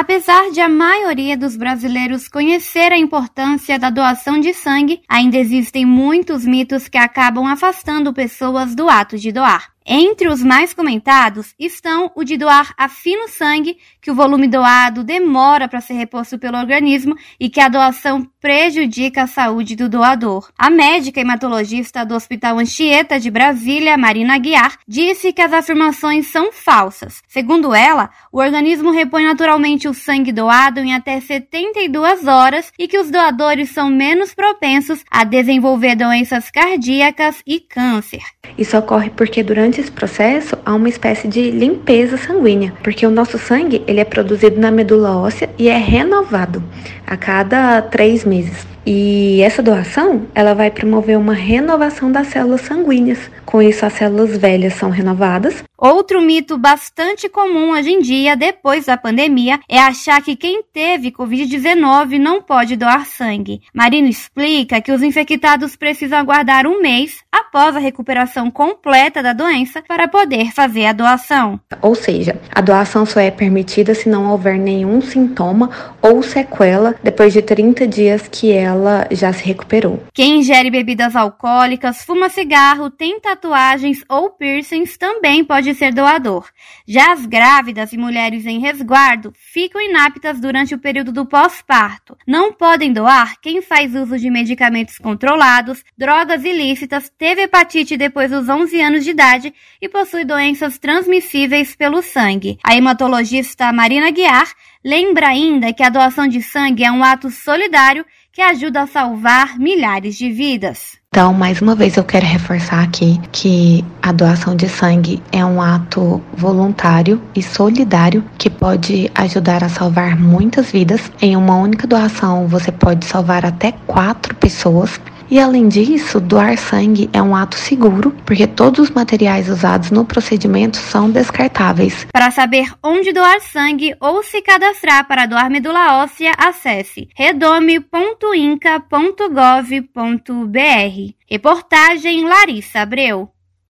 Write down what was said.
Apesar de a maioria dos brasileiros conhecer a importância da doação de sangue, ainda existem muitos mitos que acabam afastando pessoas do ato de doar. Entre os mais comentados estão o de doar a fino sangue, que o volume doado demora para ser reposto pelo organismo e que a doação prejudica a saúde do doador. A médica hematologista do Hospital Anchieta de Brasília, Marina Guiar, disse que as afirmações são falsas. Segundo ela, o organismo repõe naturalmente o sangue doado em até 72 horas e que os doadores são menos propensos a desenvolver doenças cardíacas e câncer. Isso ocorre porque durante esse processo há uma espécie de limpeza sanguínea, porque o nosso sangue ele é produzido na medula óssea e é renovado a cada três meses. E essa doação, ela vai promover uma renovação das células sanguíneas. Com isso, as células velhas são renovadas. Outro mito bastante comum hoje em dia, depois da pandemia, é achar que quem teve Covid-19 não pode doar sangue. Marino explica que os infectados precisam aguardar um mês após a recuperação completa da doença para poder fazer a doação. Ou seja, a doação só é permitida se não houver nenhum sintoma ou sequela depois de 30 dias que ela já se recuperou. Quem ingere bebidas alcoólicas, fuma cigarro, tem tatuagens ou piercings também pode ser doador. Já as grávidas e mulheres em resguardo ficam inaptas durante o período do pós-parto. Não podem doar quem faz uso de medicamentos controlados, drogas ilícitas, teve hepatite depois dos 11 anos de idade e possui doenças transmissíveis pelo sangue. A hematologista Marina Guiar lembra ainda que a doação de sangue é um ato solidário que ajuda a salvar milhares de vidas. Então, mais uma vez, eu quero reforçar aqui que a doação de sangue é um ato voluntário e solidário que pode ajudar a salvar muitas vidas. Em uma única doação, você pode salvar até quatro pessoas. E além disso, doar sangue é um ato seguro, porque todos os materiais usados no procedimento são descartáveis. Para saber onde doar sangue ou se cadastrar para doar medula óssea, acesse redome.inca.gov.br. Reportagem Larissa Abreu.